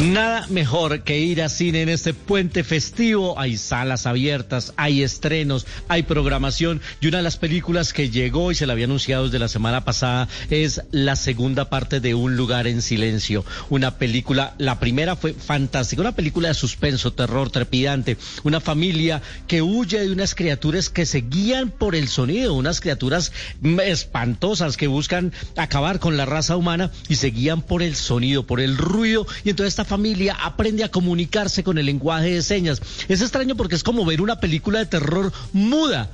Nada mejor que ir a cine en este puente festivo. Hay salas abiertas, hay estrenos, hay programación. Y una de las películas que llegó y se la había anunciado desde la semana pasada es la segunda parte de Un lugar en silencio. Una película, la primera fue fantástica, una película de suspenso, terror, trepidante. Una familia que huye de unas criaturas que se guían por el sonido, unas criaturas espantosas que buscan acabar con la raza humana y se guían por el sonido, por el ruido. Y entonces esta familia aprende a comunicarse con el lenguaje de señas. Es extraño porque es como ver una película de terror muda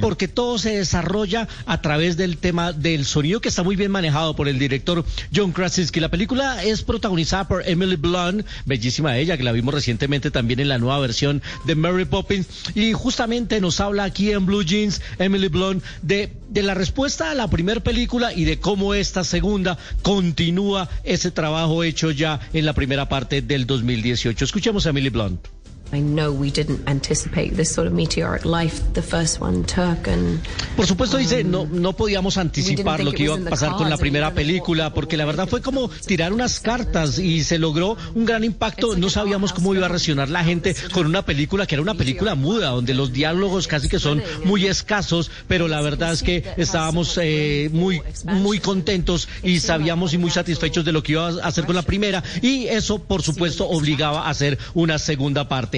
porque todo se desarrolla a través del tema del sonido que está muy bien manejado por el director John Krasinski. La película es protagonizada por Emily Blunt, bellísima ella, que la vimos recientemente también en la nueva versión de Mary Poppins, y justamente nos habla aquí en Blue Jeans Emily Blunt de, de la respuesta a la primera película y de cómo esta segunda continúa ese trabajo hecho ya en la primera parte del 2018. Escuchemos a Emily Blunt. I know we didn't anticipate this sort of meteoric life the first one took and Por supuesto dice, no no podíamos anticipar lo que iba a pasar con la primera película porque la verdad fue como tirar unas cartas y se logró un gran impacto, no sabíamos cómo iba a reaccionar la gente con una película que era una película muda donde los diálogos casi que son muy escasos, pero la verdad es que estábamos eh, muy muy contentos y sabíamos y muy satisfechos de lo que iba a hacer con la primera. Y eso por supuesto obligaba a hacer una segunda parte.